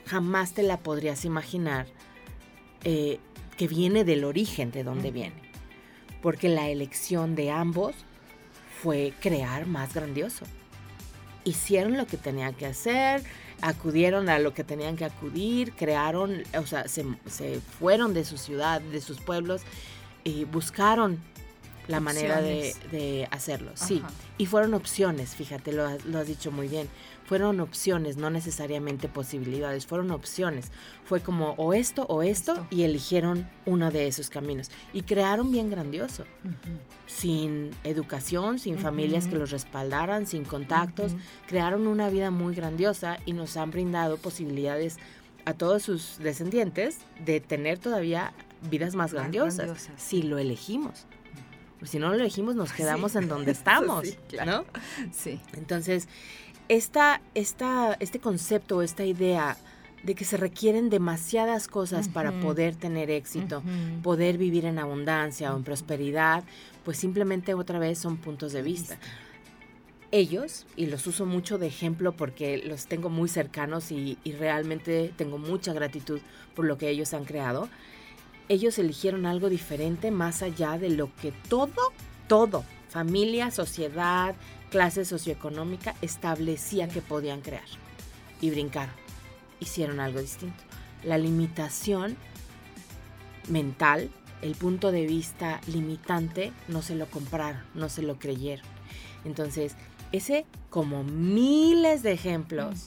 jamás te la podrías imaginar eh, que viene del origen de donde viene. Porque la elección de ambos fue crear más grandioso. Hicieron lo que tenían que hacer, acudieron a lo que tenían que acudir, crearon, o sea, se, fueron de su ciudad, de sus pueblos y buscaron la manera de, hacerlo. Sí, y fueron opciones, fíjate, lo, lo has dicho muy bien fueron opciones, no necesariamente posibilidades, fueron opciones. Fue como o esto o esto, y eligieron uno de esos caminos. Y crearon bien grandioso, sin educación, sin familias que los respaldaran, sin contactos, crearon una vida muy grandiosa y nos han brindado posibilidades a todos sus descendientes de tener todavía vidas más, grandiosas, si lo elegimos. Si no lo elegimos, nos (laughs) quedamos en donde (laughs) estamos, ¿no? Sí. Entonces, esta, esta, este concepto, esta idea de que se requieren demasiadas cosas para poder tener éxito, poder vivir en abundancia o en prosperidad, pues simplemente otra vez son puntos de vista. Ellos, y los uso mucho de ejemplo porque los tengo muy cercanos y, y realmente tengo mucha gratitud por lo que ellos han creado, ellos eligieron algo diferente más allá de lo que todo, todo, familia, sociedad, clase socioeconómica establecía que podían crear. Y brincaron. Hicieron algo distinto. La limitación mental, el punto de vista limitante, no se lo compraron, no se lo creyeron. Entonces, ese como miles de ejemplos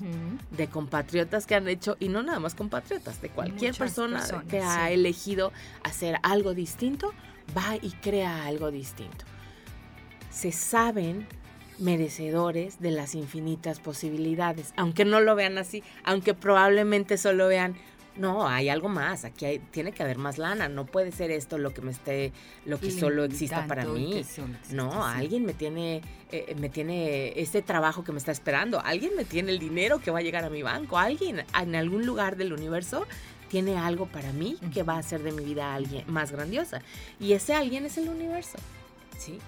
de compatriotas que han hecho, y no nada más compatriotas, de cualquier persona que ha elegido hacer algo distinto, va y crea algo distinto. Se saben merecedores de las infinitas posibilidades, aunque no lo vean así, aunque probablemente solo vean, no, hay algo más, aquí hay, tiene que haber más lana, no puede ser esto lo que me esté, lo que solo exista para mí. no, alguien me tiene, eh, me tiene este trabajo que me está esperando, alguien me tiene el dinero que va a llegar a mi banco, alguien en algún lugar del universo tiene algo para mí que va a hacer de mi vida alguien más grandiosa. Y ese alguien es el universo. ¿sí?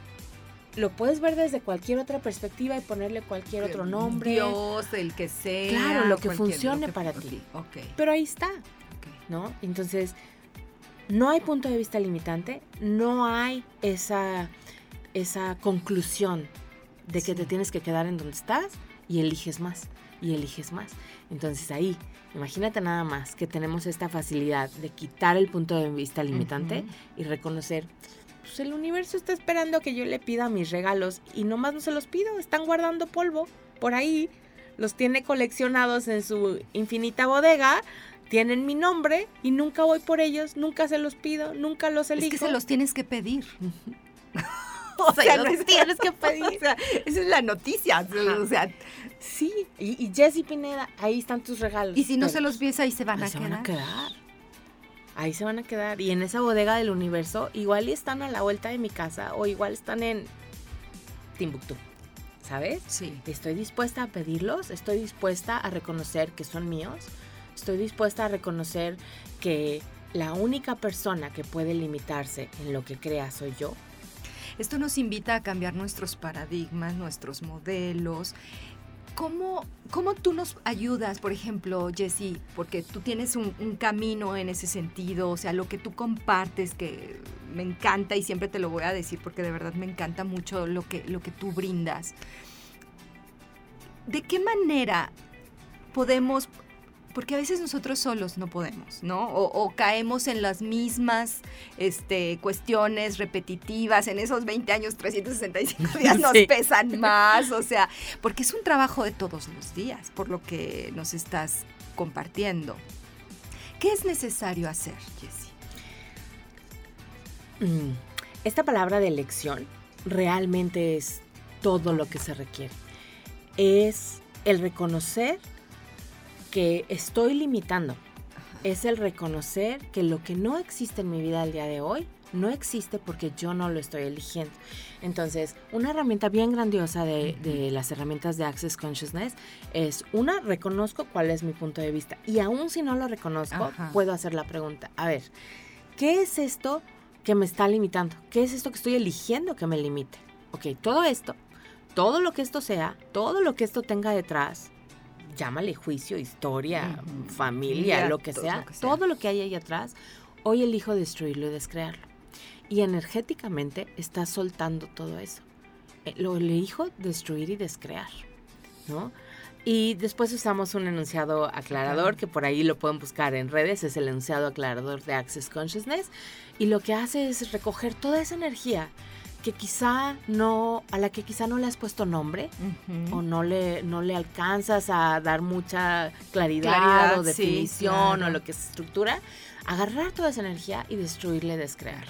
Lo puedes ver desde cualquier otra perspectiva y ponerle cualquier otro nombre. Dios, el que sea. Claro, lo que funcione para ti. Pero ahí está, ¿no? Entonces, no hay punto de vista limitante, no hay esa, esa conclusión de que te tienes que quedar en donde estás y eliges más y eliges más. Entonces ahí, imagínate nada más que tenemos esta facilidad de quitar el punto de vista limitante y reconocer, pues el universo está esperando que yo le pida mis regalos y nomás no se los pido, están guardando polvo por ahí, los tiene coleccionados en su infinita bodega, tienen mi nombre y nunca voy por ellos, nunca se los pido, nunca los elijo. Es que se los tienes que pedir. (laughs) o sea, los (laughs) tienes que pedir. (laughs) esa es la noticia. O sea, Sí, y, y Jessy Pineda, ahí están tus regalos. Y si no Pero, se los vies ahí se van a se quedar. van a quedar. Ahí se van a quedar. Y en esa bodega del universo, igual están a la vuelta de mi casa o igual están en Timbuktu. ¿Sabes? Sí. Estoy dispuesta a pedirlos, estoy dispuesta a reconocer que son míos, estoy dispuesta a reconocer que la única persona que puede limitarse en lo que crea soy yo. Esto nos invita a cambiar nuestros paradigmas, nuestros modelos. ¿Cómo, cómo tú nos ayudas, por ejemplo, Jessie? Porque tú tienes un, un camino en ese sentido, o sea, lo que tú compartes que me encanta y siempre te lo voy a decir porque de verdad me encanta mucho lo que, lo que tú brindas. ¿De qué manera podemos porque a veces nosotros solos no podemos, ¿no? O, o caemos en las mismas este, cuestiones repetitivas, en esos 20 años, 365 (laughs) días nos Sí. pesan (laughs) más, o sea, porque es un trabajo de todos los días, por lo que nos estás compartiendo. ¿Qué es necesario hacer, Jessie? Mm, Esta palabra de elección realmente es todo lo que se requiere. Es el reconocer que estoy limitando. Es el reconocer que lo que no existe en mi vida al día de hoy no existe porque yo no lo estoy eligiendo. Entonces, una herramienta bien grandiosa de, de las herramientas de Access Consciousness es, una, reconozco cuál es mi punto de vista. Y aún si no lo reconozco, Ajá. puedo hacer la pregunta, a ver, ¿qué es esto que me está limitando? ¿Qué es esto que estoy eligiendo que me limite? Ok, todo esto, todo lo que esto sea, todo lo que esto tenga detrás, llámale juicio, historia, familia, Ya, lo que, todo sea, lo que sea. todo lo que hay ahí atrás, hoy elijo destruirlo y descrearlo. Y energéticamente está soltando todo eso. Eh, Lo elijo destruir y descrear, ¿no? Y después usamos un enunciado aclarador, que por ahí lo pueden buscar en redes, es el enunciado aclarador de Access Consciousness, y lo que hace es recoger toda esa energía que quizá no, a la que quizá no le has puesto nombre, o no le, no le alcanzas a dar mucha claridad, Claridad, o sí, definición claro. o lo que es estructura, agarrar toda esa energía y destruirle, descrear.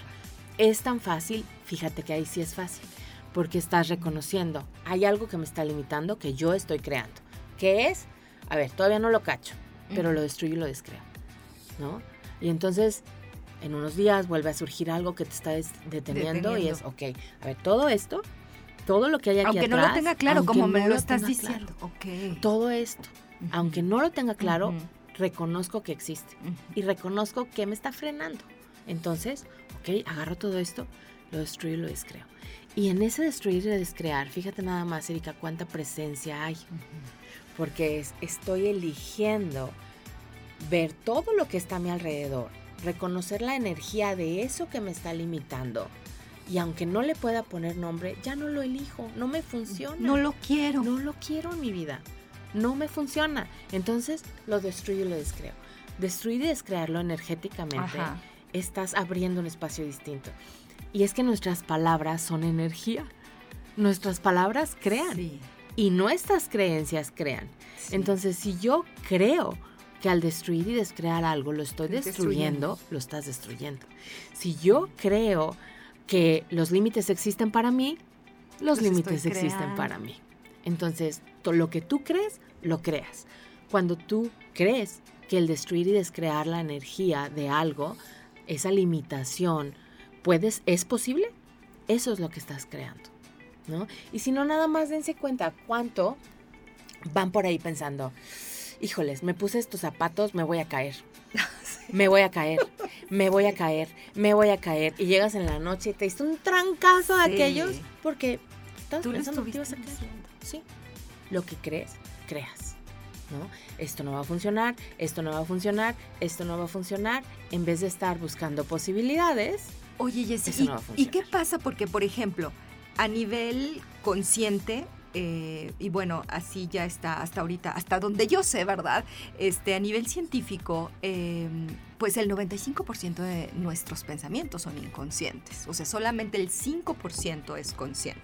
Es tan fácil, fíjate que ahí sí es fácil, porque estás reconociendo, hay algo que me está limitando que yo estoy creando. ¿Qué es? A ver, todavía no lo cacho, pero lo destruyo y lo descreo, ¿no? Y entonces, en unos días vuelve a surgir algo que te está deteniendo, y es, ok, a ver, todo esto, todo lo que hay aquí Aunque no lo atrás, tenga claro, aunque como me lo estás diciendo. claro, Ok. todo esto, aunque no lo tenga claro, reconozco que existe y reconozco que me está frenando. Entonces, ok, agarro todo esto, lo destruyo y lo descreo. Y en ese destruir y descrear, fíjate nada más, Erika, cuánta presencia hay. Porque es- estoy eligiendo ver todo lo que está a mi alrededor, reconocer la energía de eso que me está limitando. Y aunque no le pueda poner nombre, ya no lo elijo, no me funciona. No lo quiero. No lo quiero en mi vida. No me funciona. Entonces lo destruyo y lo descreo. Destruir y descrearlo energéticamente, Ajá. estás abriendo un espacio distinto. Y es que nuestras palabras son energía. Nuestras palabras crean Sí, y nuestras creencias crean. sí. Entonces, si yo creo que al destruir y descrear algo lo estoy destruyendo, destruyendo. lo estás destruyendo. Si yo creo que los límites existen para mí, los Los límites existen para mí. Entonces, to- lo que tú crees, lo creas. Cuando tú crees que el destruir y descrear la energía de algo, esa limitación, puedes, es posible, eso es lo que estás creando. ¿no? Y si no, nada más dense cuenta cuánto van por ahí pensando, híjoles, me puse estos zapatos, me voy a caer. (laughs) Me voy a caer, me voy a caer, me voy a caer. Y llegas en la noche y te diste un trancazo de Sí. aquellos porque estabas Tú pensando que te ibas a estuviste caer. diciendo. Sí. Lo que crees, creas. ¿no? Esto no va a funcionar, esto no va a funcionar, esto no va a funcionar. En vez de estar buscando posibilidades, Oye, Jessy, ¿y, no va a ¿y qué pasa? Porque, por ejemplo, a nivel consciente, eh, y bueno, así ya está hasta ahorita, hasta donde yo sé, ¿verdad? Este, a nivel científico, eh, pues el 95% de nuestros pensamientos son inconscientes. O sea, solamente el 5% es consciente.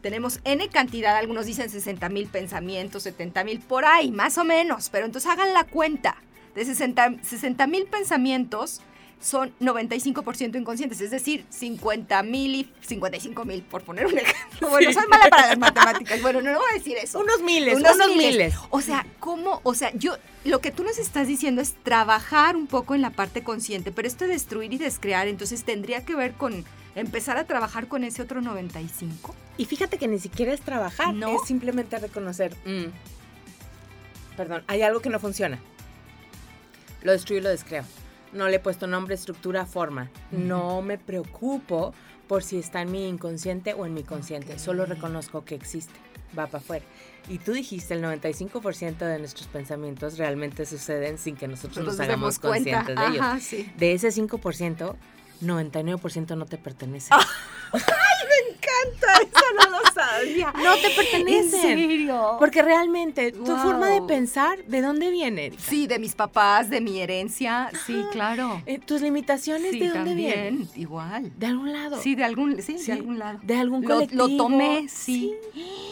Tenemos N cantidad, algunos dicen 60 mil pensamientos, 70 mil, por ahí, más o menos. Pero entonces hagan la cuenta. De 60 mil pensamientos, son 95% inconscientes, es decir, 50 mil y 55 mil, por poner un ejemplo. Bueno, soy mala para las matemáticas. Bueno, no, no voy a decir eso. Unos miles, unos, miles. O sea, ¿cómo? O sea, yo, lo que tú nos estás diciendo es trabajar un poco en la parte consciente, pero esto de destruir y descrear, entonces tendría que ver con empezar a trabajar con ese otro 95. Y fíjate que ni siquiera es trabajar, ¿No? es simplemente reconocer, mm, perdón, hay algo que no funciona. Lo destruyo y lo descreo. No le he puesto nombre, estructura, forma. No me preocupo por si está en mi inconsciente o en mi consciente. Solo reconozco que existe. Va para afuera. Y tú dijiste, el 95% de nuestros pensamientos realmente suceden sin que nosotros nos hagamos conscientes de ellos. De ese 5%, 99% no te pertenece. (laughs) ¡Ay, me encanta! Eso no lo sabía. No te pertenece. ¿En serio? Porque realmente tu forma de pensar, ¿de dónde viene? Sí, de mis papás, de mi herencia. Sí, claro. Eh, tus limitaciones, ¿de dónde vienen? Igual. ¿De algún lado? Sí, de algún, sí, de algún lado. De algún colectivo. Lo, tomé, sí.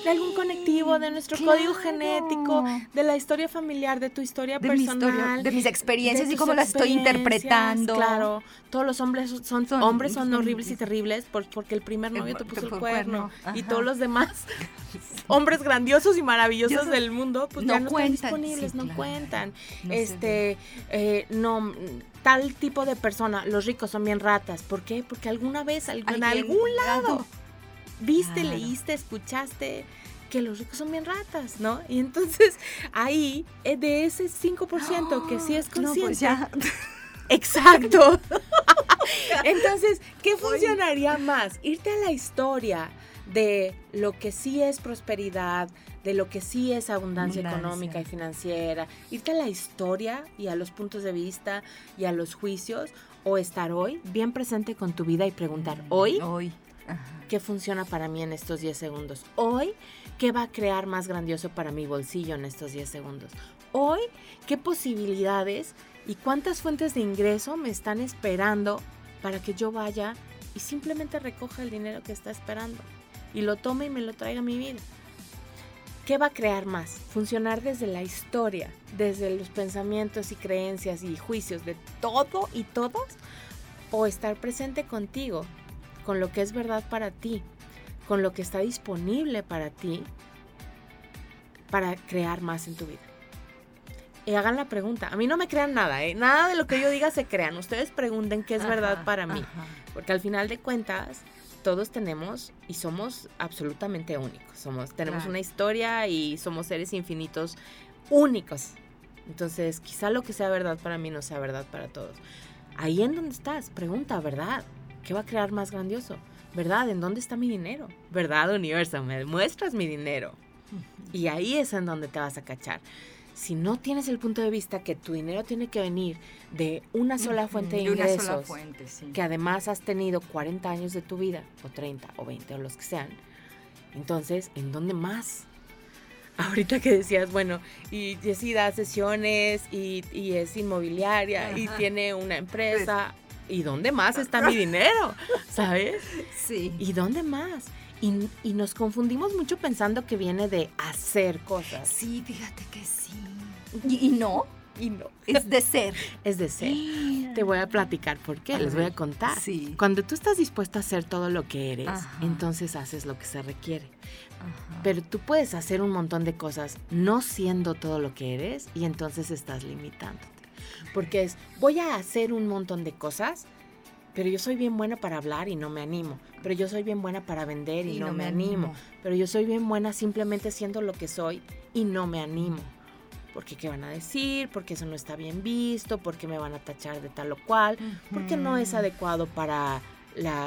De algún conectivo, de nuestro código genético, de la historia familiar, de tu historia personal. de mis experiencias y cómo las estoy interpretando. Claro. Todos los hombres son, hombres son horribles y terribles porque el primer novio te puso el, cuerno, y todos los demás (laughs) hombres grandiosos y maravillosos del mundo pues no ya no cuentan, están disponibles, no cuentan. este eh, no tal tipo de persona, los ricos son bien ratas, ¿por qué? Porque alguna vez en algún lado viste, leíste, escuchaste que los ricos son bien ratas, ¿no? Y entonces ahí, eh, de ese 5% que sí es (gasps) pues consciente, Exacto. (laughs) Entonces, ¿qué funcionaría más? Irte a la historia de lo que sí es prosperidad, de lo que sí es abundancia, económica y financiera, irte a la historia y a los puntos de vista y a los juicios, o estar hoy bien presente con tu vida y preguntar, mm, hoy, hoy. ¿qué funciona para mí en estos 10 segundos? Hoy, ¿qué va a crear más grandioso para mi bolsillo en estos 10 segundos? Hoy, ¿qué posibilidades y cuántas fuentes de ingreso me están esperando para que yo vaya y simplemente recoja el dinero que está esperando y lo tome y me lo traiga a mi vida. ¿Qué va a crear más? Funcionar desde la historia, desde los pensamientos y creencias y juicios de todo y todos, o estar presente contigo, con lo que es verdad para ti, con lo que está disponible para ti, para crear más en tu vida y hagan la pregunta. A mí no me crean nada, ¿eh? Nada de lo que yo diga se crean. Ustedes pregunten qué es verdad para mí. Porque al final de cuentas, todos tenemos y somos absolutamente únicos. Somos, tenemos una historia y somos seres infinitos únicos. Entonces, quizá lo que sea verdad para mí no sea verdad para todos. Ahí en donde estás, pregunta, ¿verdad? ¿Qué va a crear más grandioso? ¿Verdad? ¿En dónde está mi dinero? ¿Verdad, universo? Me demuestras mi dinero. Y ahí es en donde te vas a cachar si no tienes el punto de vista que tu dinero tiene que venir de una sola fuente de, ingresos, que además has tenido 40 años de tu vida, o 30, o 20, o los que sean, entonces, ¿en dónde más? (laughs) Ahorita que decías, bueno, y Jessy da sesiones y, es inmobiliaria y tiene una empresa. ¿Y dónde más está mi dinero? (laughs) ¿Sabes? Sí. ¿Y dónde más? Y, nos confundimos mucho pensando que viene de hacer cosas. Sí, fíjate que sí. Y, no. Y no. Es de ser. (laughs) es de ser. Te voy a platicar por qué, les voy a contar. Sí. Cuando tú estás dispuesta a hacer todo lo que eres, entonces haces lo que se requiere. Pero tú puedes hacer un montón de cosas no siendo todo lo que eres y entonces estás limitándote. Porque es, voy a hacer un montón de cosas, pero yo soy bien buena para hablar y no me animo, pero yo soy bien buena para vender y, no, me, animo. pero yo soy bien buena simplemente siendo lo que soy y no me animo. Porque qué van a decir, porque eso no está bien visto, porque me van a tachar de tal o cual, porque no es adecuado para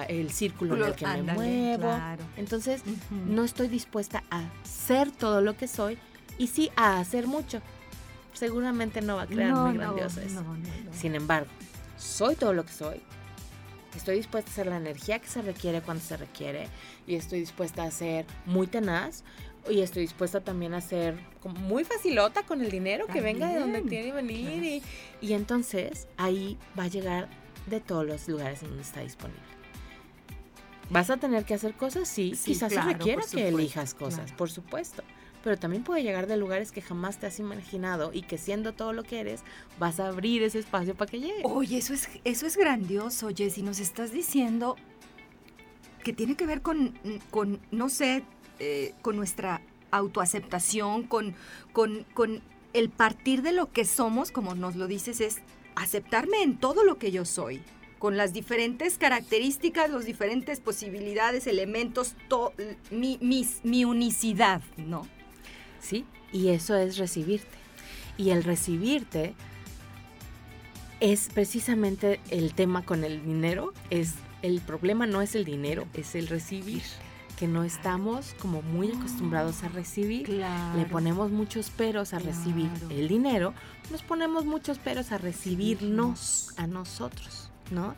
el círculo en el que me muevo. Entonces, no estoy dispuesta a ser todo lo que soy y sí a hacer mucho. Seguramente no va a crear muy grandioso eso. Sin embargo, soy todo lo que soy, Estoy dispuesta a hacer la energía que se requiere cuando se requiere y estoy dispuesta a ser muy tenaz y estoy dispuesta también a ser muy facilota con el dinero que venga de donde tiene que venir y, y, entonces ahí va a llegar de todos los lugares en donde está disponible. ¿Vas a tener que hacer cosas? Sí, quizás se requiera que elijas cosas, por supuesto pero también puede llegar de lugares que jamás te has imaginado y que siendo todo lo que eres, vas a abrir ese espacio para que llegue. Oye, eso es, eso es grandioso, Jessy. Nos estás diciendo que tiene que ver con, con no sé, eh, con nuestra autoaceptación, con, con, con el partir de lo que somos, como nos lo dices, es aceptarme en todo lo que yo soy, con las diferentes características, las diferentes posibilidades, elementos, mi, mi unicidad, ¿no? Sí, y eso es recibirte. Y el recibirte es precisamente el tema con el dinero, es el problema no es el dinero, es el recibir que no estamos como muy acostumbrados a recibir. Le ponemos muchos peros a recibir el dinero, nos ponemos muchos peros a recibirnos a nosotros, ¿no?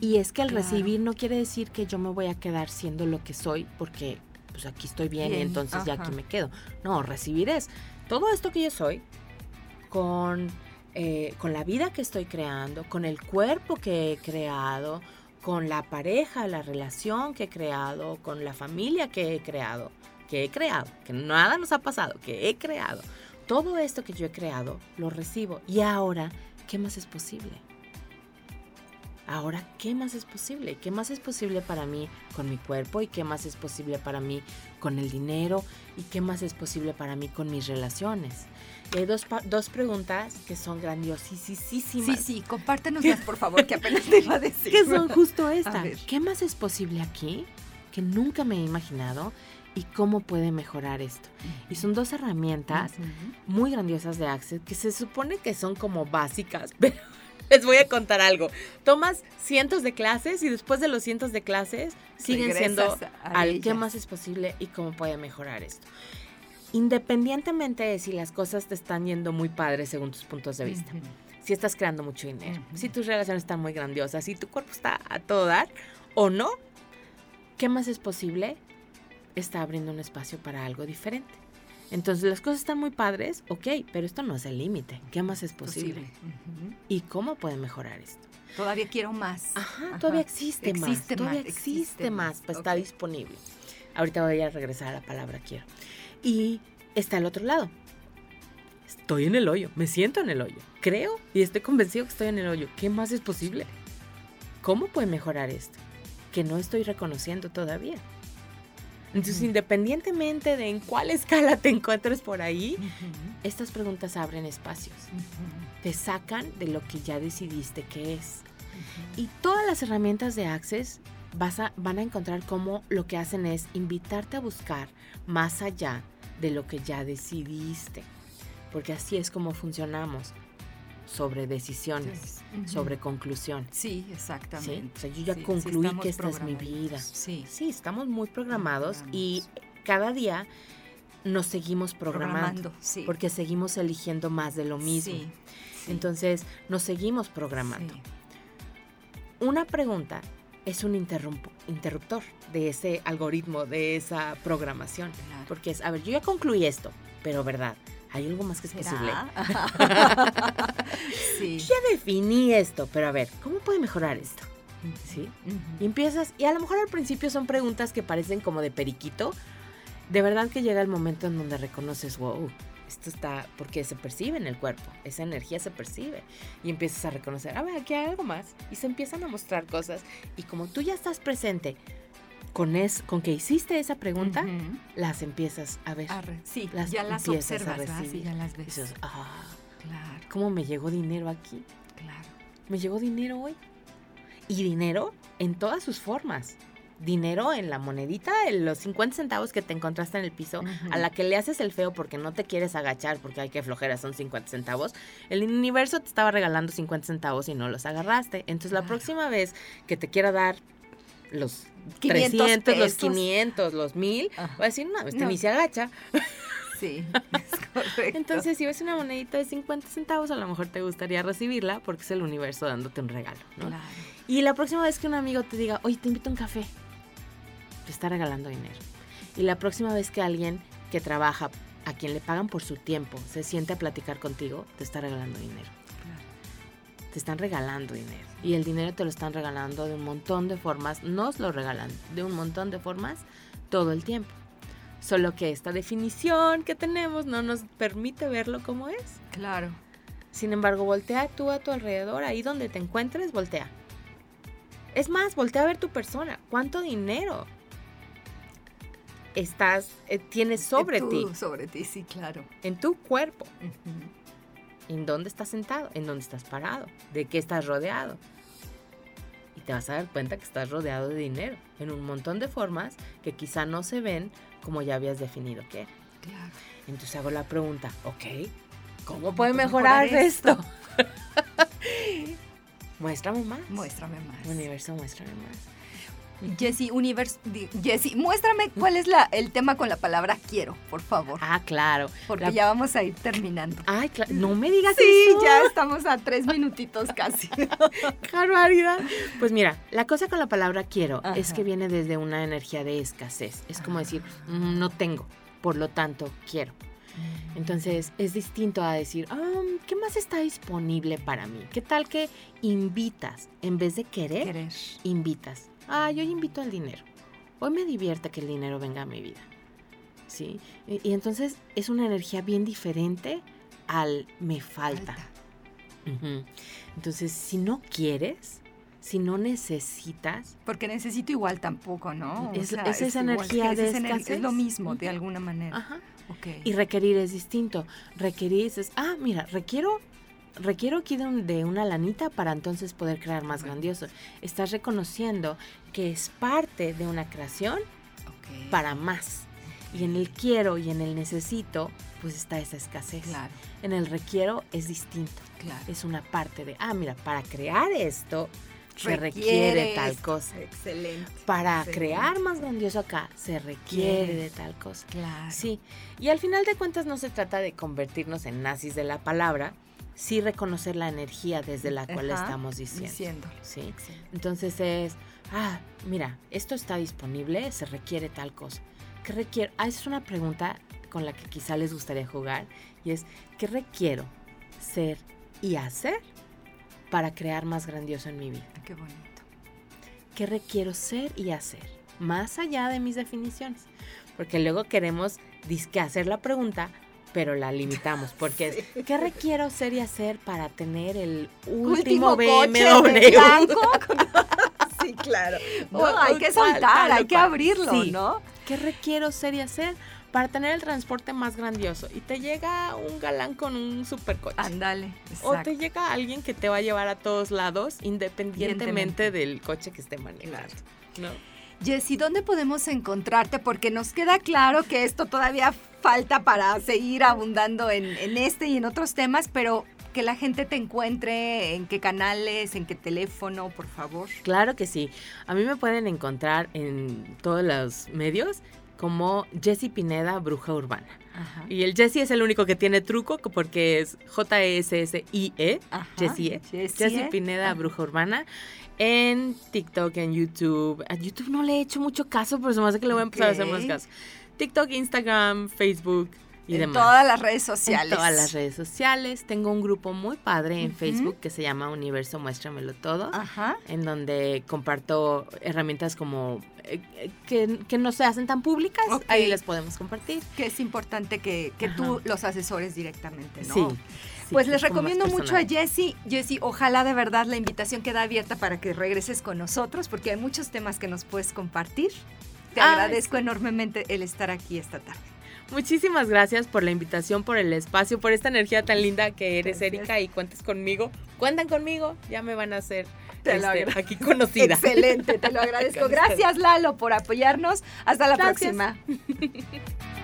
Y es que el recibir no quiere decir que yo me voy a quedar siendo lo que soy porque pues aquí estoy bien, y entonces ya aquí me quedo. No, recibir es todo esto que yo soy con, eh, con la vida que estoy creando, con el cuerpo que he creado, con la pareja, la relación que he creado, con la familia que he creado, que he creado, que nada nos ha pasado, que he creado. Todo esto que yo he creado lo recibo. Y ahora, ¿qué más es posible? Ahora, ¿qué más es posible? ¿Qué más es posible para mí con mi cuerpo? ¿Y qué más es posible para mí con el dinero? ¿Y qué más es posible para mí con mis relaciones? hay dos, dos preguntas que son grandiosísimas. Sí, sí, compártenoslas, por favor, que apenas (laughs) te iba a decir. que son justo estas. ¿Qué más es posible aquí que nunca me he imaginado? ¿Y cómo puede mejorar esto? Y son dos herramientas muy grandiosas de Access que se supone que son como básicas, (laughs) pero (laughs) les voy a contar algo. Tomas cientos de clases y después de los cientos de clases siguen siendo al qué más es posible y cómo puede mejorar esto independientemente de si las cosas te están yendo muy padres según tus puntos de vista. Si estás creando mucho dinero, si tus relaciones están muy grandiosas, si tu cuerpo está a todo dar o no, ¿qué más es posible? Está abriendo un espacio para algo diferente. Entonces las cosas están muy padres, ok, pero esto no es el límite. ¿Qué más es posible? ¿Y cómo puede mejorar esto? Todavía quiero más. Ajá, todavía existe, más. Todavía existe, más, pues está disponible. Ahorita voy a regresar a la palabra quiero y está al otro lado. Estoy en el hoyo, me siento en el hoyo. Creo y estoy convencido que estoy en el hoyo. ¿Qué más es posible? ¿Cómo puede mejorar esto? Que no estoy reconociendo todavía. Entonces, independientemente de en cuál escala te encuentres por ahí, estas preguntas abren espacios. Te sacan de lo que ya decidiste que es. Y todas las herramientas de Access vas a, van a encontrar cómo lo que hacen es invitarte a buscar más allá de lo que ya decidiste. Porque así es como funcionamos sobre decisiones, sobre conclusión. Sí, exactamente. O sea, yo ya concluí que esta es mi vida. Sí. Sí, estamos muy programados y cada día nos seguimos programando, porque seguimos eligiendo más de lo mismo. Entonces, nos seguimos programando. Una pregunta es un interruptor de ese algoritmo, de esa programación. Porque es, a ver, yo ya concluí esto, pero verdad, ¿hay algo más que es posible? (laughs) sí. ya definí esto, pero a ver, ¿cómo puede mejorar esto? ¿Sí? Y empiezas, y a lo mejor al principio son preguntas que parecen como de periquito. De verdad que llega el momento en donde reconoces, wow, esto está, porque se percibe en el cuerpo, esa energía se percibe y empiezas a reconocer, a ver, aquí hay algo más y se empiezan a mostrar cosas y como tú ya estás presente con, es, con que hiciste esa pregunta, las empiezas a ver. sí, las ya las observas, a ya las ves. ah, claro. ¿Cómo me llegó dinero aquí? Claro. Me llegó dinero hoy. Y dinero en todas sus formas dinero en la monedita, en los 50 centavos que te encontraste en el piso, a la que le haces el feo porque no te quieres agachar porque hay que flojera, son 50 centavos, el universo te estaba regalando 50 centavos y no los agarraste. Entonces la próxima vez que te quiera dar los 300, los 500, los 1000, voy a decir, no, este ni se agacha. (laughs) Sí, (laughs) es correcto. Entonces, si ves una monedita de 50 centavos, a lo mejor te gustaría recibirla porque es el universo dándote un regalo, ¿no? Claro. Y la próxima vez que un amigo te diga, oye, te invito a un café, te está regalando dinero. Y la próxima vez que alguien que trabaja, a quien le pagan por su tiempo, se siente a platicar contigo, te está regalando dinero. Te están regalando dinero. Y el dinero te lo están regalando de un montón de formas, nos lo regalan de un montón de formas todo el tiempo. Solo que esta definición que tenemos no nos permite verlo como es. Claro. Sin embargo, voltea tú a tu alrededor, ahí donde te encuentres, voltea. Es más, voltea a ver tu persona. ¿Cuánto dinero estás, eh, tienes sobre ti? Sobre ti, sí, claro. En tu cuerpo. Ujú. ¿En dónde estás sentado? ¿En dónde estás parado? ¿De qué estás rodeado? Y te vas a dar cuenta que estás rodeado de dinero en un montón de formas que quizá no se ven como ya habías definido que era. Claro. Entonces hago la pregunta, ok, ¿cómo ¿Cómo puede mejorar, mejorar esto? (laughs) muéstrame más. Muéstrame más. Universo, muéstrame más. Jessy, univers di- Jessy, muéstrame cuál es la, el tema con la palabra quiero, por favor. Ah, claro. Porque La- ya vamos a ir terminando. Ay, cla- no me digas Sí, eso. ya estamos a tres minutitos casi. (laughs) ¡Qué barbaridad! Pues mira, la cosa con la palabra quiero es que viene desde una energía de escasez. Es como decir, "Mm, no tengo, por lo tanto quiero. Entonces es distinto a decir, "Ah, ¿qué más está disponible para mí? ¿Qué tal que invitas en vez de querer? Querer. Invitas. Ah, yo invito al dinero. Hoy me divierte que el dinero venga a mi vida. ¿Sí? Y, y entonces es una energía bien diferente al me falta. Entonces, si no quieres, si no necesitas, Porque necesito igual tampoco, ¿no? Es- es esa energía de escasez. es lo mismo, de alguna manera. ajá, Ok. y requerir es distinto. Requerir es, ah, mira, requiero, requiero aquí de, un- de una lanita para entonces poder crear más grandioso. Estás reconociendo que es parte de una creación para más. Y en el quiero y en el necesito, pues está esa escasez. Claro, En el requiero es distinto. claro. Es una parte de, ah, mira, para crear esto se requiere tal cosa. Excelente. Para Excelente. crear más grandioso acá se requiere Quiere. de tal cosa. Claro. Sí, y al final de cuentas no se trata de convertirnos en nazis de la palabra, sí reconocer la energía desde la cual estamos diciendo. Sí. Entonces es, ah, mira, esto está disponible, se requiere tal cosa. ¿Qué requiero? Ah, es una pregunta con la que quizá les gustaría jugar y es, ¿qué requiero ser y hacer para crear más grandioso en mi vida? Qué bonito. ¿Qué requiero ser y hacer? Más allá de mis definiciones. Porque luego queremos disque hacer la pregunta, pero la limitamos. Porque ¿qué requiero ser y hacer para tener el último, coche BMW? (laughs) (laughs) sí, claro. No, hay que soltar, tal hay que abrirlo, Sí. ¿no? ¿Qué requiero ser y hacer para tener el transporte más grandioso? Y te llega un galán con un supercoche. Ándale. O te llega alguien que te va a llevar a todos lados, independientemente Independientemente. del coche que esté manejando. ¿no? Jessy, ¿dónde podemos encontrarte? Porque nos queda claro que esto todavía falta para seguir abundando en, en este y en otros temas, pero que la gente te encuentre, en qué canales, en qué teléfono, por favor. Claro que sí. A mí me pueden encontrar en todos los medios como Jessie Pineda, bruja urbana. Ajá. Y el Jessie es el único que tiene truco porque es J-E-S-S-I-E. Ajá. Jessie, Jessie, Jessie ¿eh? Pineda, Ajá. bruja urbana. En TikTok, en YouTube. A YouTube no le he hecho mucho caso, pero se me hace que le voy a empezar a hacer más caso. TikTok, Instagram, Facebook y en demás. todas las redes sociales. En todas las redes sociales. Tengo un grupo muy padre en. Facebook que se llama Universo Muéstramelo Todo Ajá. en donde comparto herramientas como eh, eh, que, que no se hacen tan públicas, ahí las podemos compartir. Que es importante que, que tú los asesores directamente, ¿no? Sí. Pues les recomiendo mucho a. Jessie. Jessie, ojalá de verdad la invitación queda abierta para que regreses con nosotros, porque hay muchos temas que nos puedes compartir. Te Ay, agradezco enormemente el estar aquí esta tarde. Muchísimas gracias por la invitación, por el espacio, por esta energía tan linda que eres, Gracias. Erika, y cuentes conmigo. Cuentan conmigo, ya me van a hacer Te lo este, aquí conocida. Excelente, te lo (laughs) agradezco. Gracias, Lalo, por apoyarnos. Hasta la Gracias. próxima. (laughs)